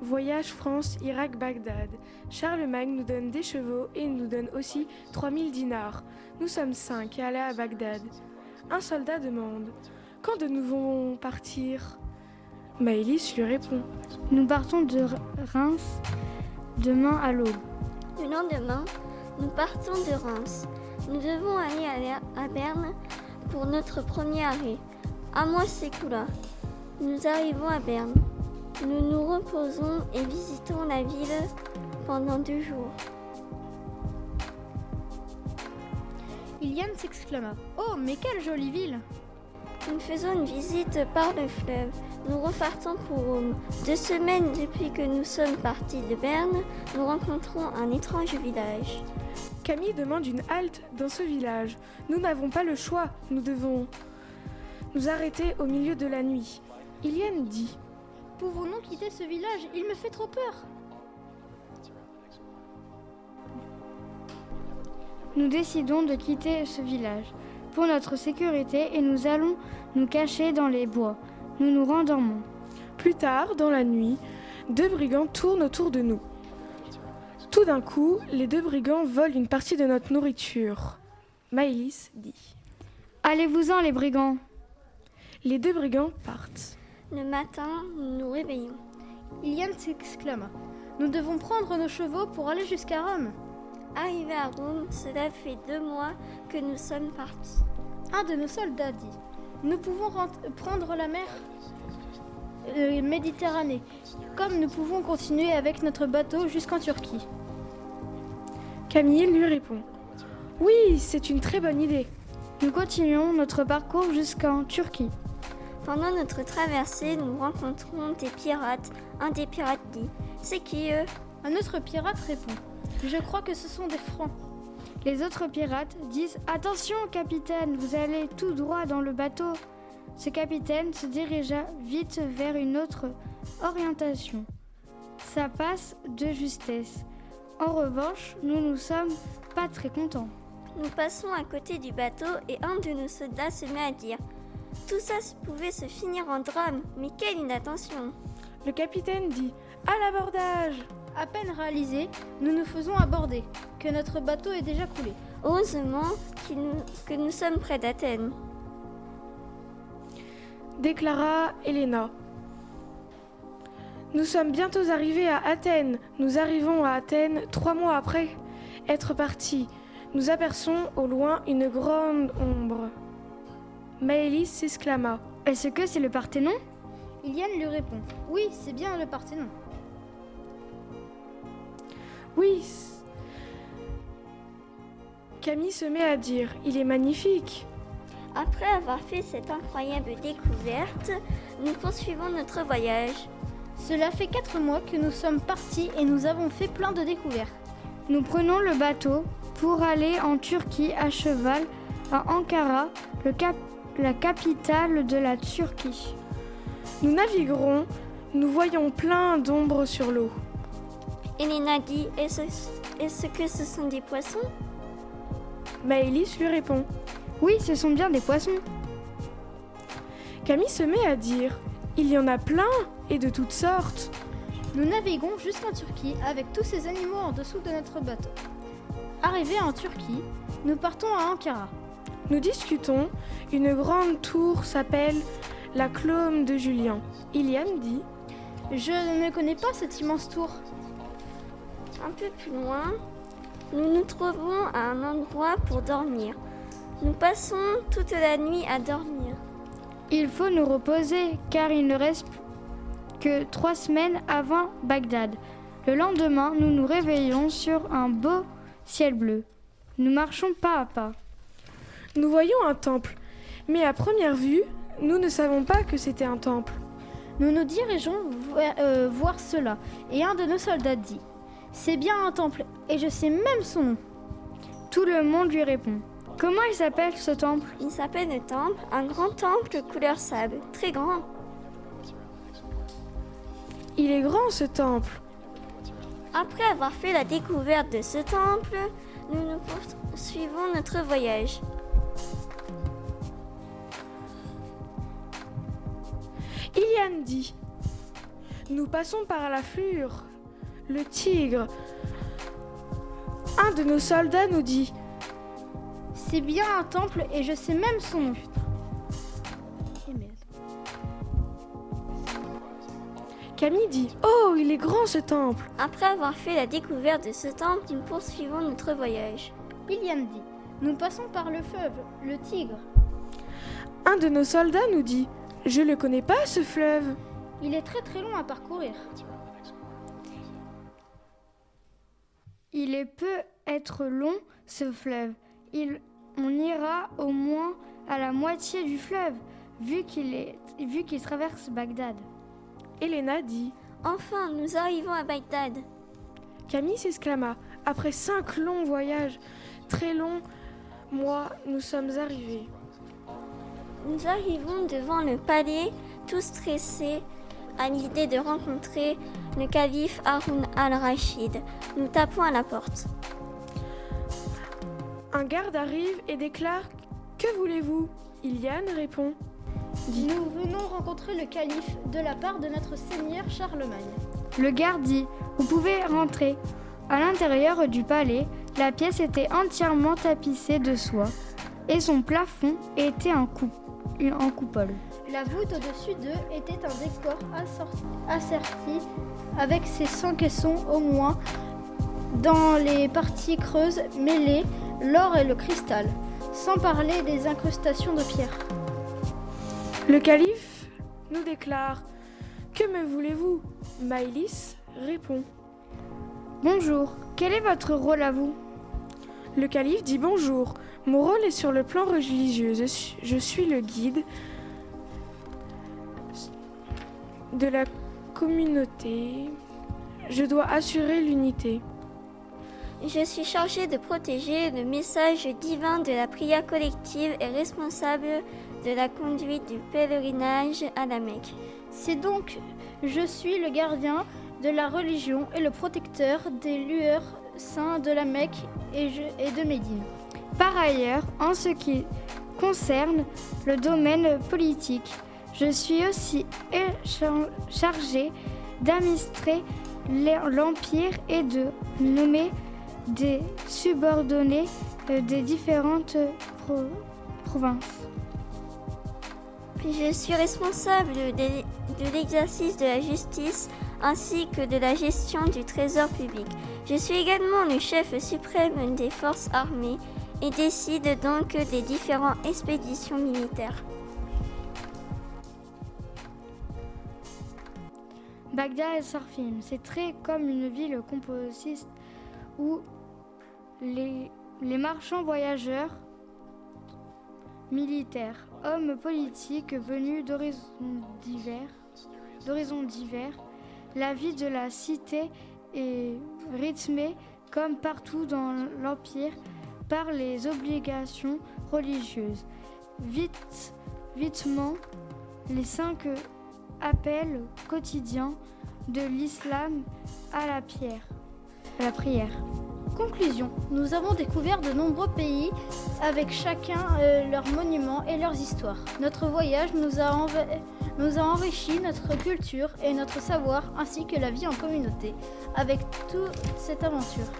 Voyage France-Irak-Bagdad. Charlemagne nous donne des chevaux et nous donne aussi 3000 dinars. Nous sommes cinq et allés à Bagdad. Un soldat demande Quand de nous devons partir? Maëlys lui répond Nous partons de Reims demain à l'aube. Le lendemain, nous partons de Reims. Nous devons aller à Berne pour notre premier arrêt. Un mois s'écoula. Nous arrivons à Berne. Et visitons la ville pendant deux jours. Iliane s'exclama Oh, mais quelle jolie ville Nous faisons une visite par le fleuve. Nous repartons pour Rome. Deux semaines depuis que nous sommes partis de Berne, nous rencontrons un étrange village. Camille demande une halte dans ce village. Nous n'avons pas le choix. Nous devons nous arrêter au milieu de la nuit. Iliane dit Pouvons-nous quitter ce village? Il me fait trop peur. Nous décidons de quitter ce village pour notre sécurité et nous allons nous cacher dans les bois. Nous nous rendormons. Plus tard, dans la nuit, deux brigands tournent autour de nous. Tout d'un coup, les deux brigands volent une partie de notre nourriture. Maëlys dit Allez-vous-en, les brigands Les deux brigands partent. Le matin, nous nous réveillons. Iliane s'exclama Nous devons prendre nos chevaux pour aller jusqu'à Rome. Arrivé à Rome, cela fait deux mois que nous sommes partis. Un de nos soldats dit Nous pouvons prendre la mer euh, Méditerranée, comme nous pouvons continuer avec notre bateau jusqu'en Turquie. Camille lui répond Oui, c'est une très bonne idée. Nous continuons notre parcours jusqu'en Turquie. Pendant notre traversée, nous rencontrons des pirates. Un des pirates dit C'est qui eux? Un autre pirate répond Je crois que ce sont des francs. Les autres pirates disent Attention, capitaine, vous allez tout droit dans le bateau. Ce capitaine se dirigea vite vers une autre orientation. Ça passe de justesse. En revanche, nous ne sommes pas très contents. Nous passons à côté du bateau et un de nos soldats se met à dire tout ça pouvait se finir en drame, mais quelle inattention Le capitaine dit À l'abordage À peine réalisé, nous nous faisons aborder, que notre bateau est déjà coulé. Heureusement que nous sommes près d'Athènes. Déclara Helena. Nous sommes bientôt arrivés à Athènes. Nous arrivons à Athènes trois mois après être partis. Nous aperçons au loin une grande ombre. Maëlys s'exclama. Est-ce que c'est le Parthénon? Iliane lui répond. Oui, c'est bien le Parthénon. Oui. Camille se met à dire. Il est magnifique. Après avoir fait cette incroyable découverte, nous poursuivons notre voyage. Cela fait quatre mois que nous sommes partis et nous avons fait plein de découvertes. Nous prenons le bateau pour aller en Turquie à cheval à Ankara, le cap la capitale de la Turquie. Nous naviguerons, nous voyons plein d'ombres sur l'eau. Elena dit Est-ce est que ce sont des poissons? Maëlys lui répond Oui, ce sont bien des poissons. Camille se met à dire Il y en a plein et de toutes sortes. Nous naviguons jusqu'en Turquie avec tous ces animaux en dessous de notre bateau. Arrivés en Turquie, nous partons à Ankara. Nous discutons. Une grande tour s'appelle la Clôme de Julien. Iliane dit Je ne connais pas cette immense tour. Un peu plus loin, nous nous trouvons à un endroit pour dormir. Nous passons toute la nuit à dormir. Il faut nous reposer car il ne reste que trois semaines avant Bagdad. Le lendemain, nous nous réveillons sur un beau ciel bleu. Nous marchons pas à pas. Nous voyons un temple, mais à première vue, nous ne savons pas que c'était un temple. Nous nous dirigeons euh, voir cela, et un de nos soldats dit C'est bien un temple, et je sais même son nom. Tout le monde lui répond Comment il s'appelle ce temple? Il s'appelle le temple, un grand temple couleur sable, très grand. Il est grand ce temple. Après avoir fait la découverte de ce temple, nous nous poursuivons notre voyage. Dit Nous passons par la flure. Le tigre. Un de nos soldats nous dit C'est bien un temple et je sais même son nom. Camille dit Oh, il est grand ce temple Après avoir fait la découverte de ce temple, nous poursuivons notre voyage. Iliane dit Nous passons par le fleuve, le Tigre. Un de nos soldats nous dit Je le connais pas ce fleuve. Il est très très long à parcourir. Il est peut être long ce fleuve. Il, on ira au moins à la moitié du fleuve, vu qu'il est, vu qu'il traverse Bagdad. Elena dit Enfin, nous arrivons à Bagdad. Camille s'exclama Après cinq longs voyages, très longs mois, nous sommes arrivés. Nous arrivons devant le palais, tous stressés à l'idée de rencontrer le calife Haroun al-Rachid. Nous tapons à la porte. Un garde arrive et déclare Que voulez-vous? Iliane répond Nous venons rencontrer le calife de la part de notre seigneur Charlemagne. Le garde dit Vous pouvez rentrer. À l'intérieur du palais, la pièce était entièrement tapissée de soie et son plafond était en, coup- en coupole. La voûte au-dessus d'eux était un décor assorti- asserti avec ses 100 caissons au moins dans les parties creuses mêlées l'or et le cristal, sans parler des incrustations de pierre. Le calife nous déclare Que me voulez-vous? Maïlis répond Bonjour, quel est votre rôle à vous? Le calife dit bonjour. Mon rôle est sur le plan religieux. Je suis, le guide de la communauté. Je dois assurer l'unité. Je suis chargé de protéger le message divin de la prière collective et responsable de la conduite du pèlerinage à la Mecque. C'est donc je suis le gardien de la religion et le protecteur des lueurs saints de la Mecque et, je- et de Médine. Par ailleurs, en ce qui concerne le domaine politique, je suis aussi échan- chargé d'administrer l'e- l'Empire et de nommer des subordonnés euh, des différentes pro- provinces. Je suis responsable de l'exercice de la justice ainsi que de la gestion du trésor public. Je suis également le chef suprême des forces armées et décide donc des différentes expéditions militaires. Bagdad et Sarfim, c'est très comme une ville composite où les, marchands voyageurs, militaires, hommes politiques venus d'horizons divers, la vie de la cité est rythmée comme partout dans l'Empire par les obligations religieuses. Vite, vitement, les cinq appels quotidiens de l'islam à la pierre, la prière. Conclusion, nous avons découvert de nombreux pays avec chacun euh, leurs monuments et leurs histoires. Notre voyage nous a, nous a enrichi notre culture et notre savoir ainsi que la vie en communauté avec toute cette aventure.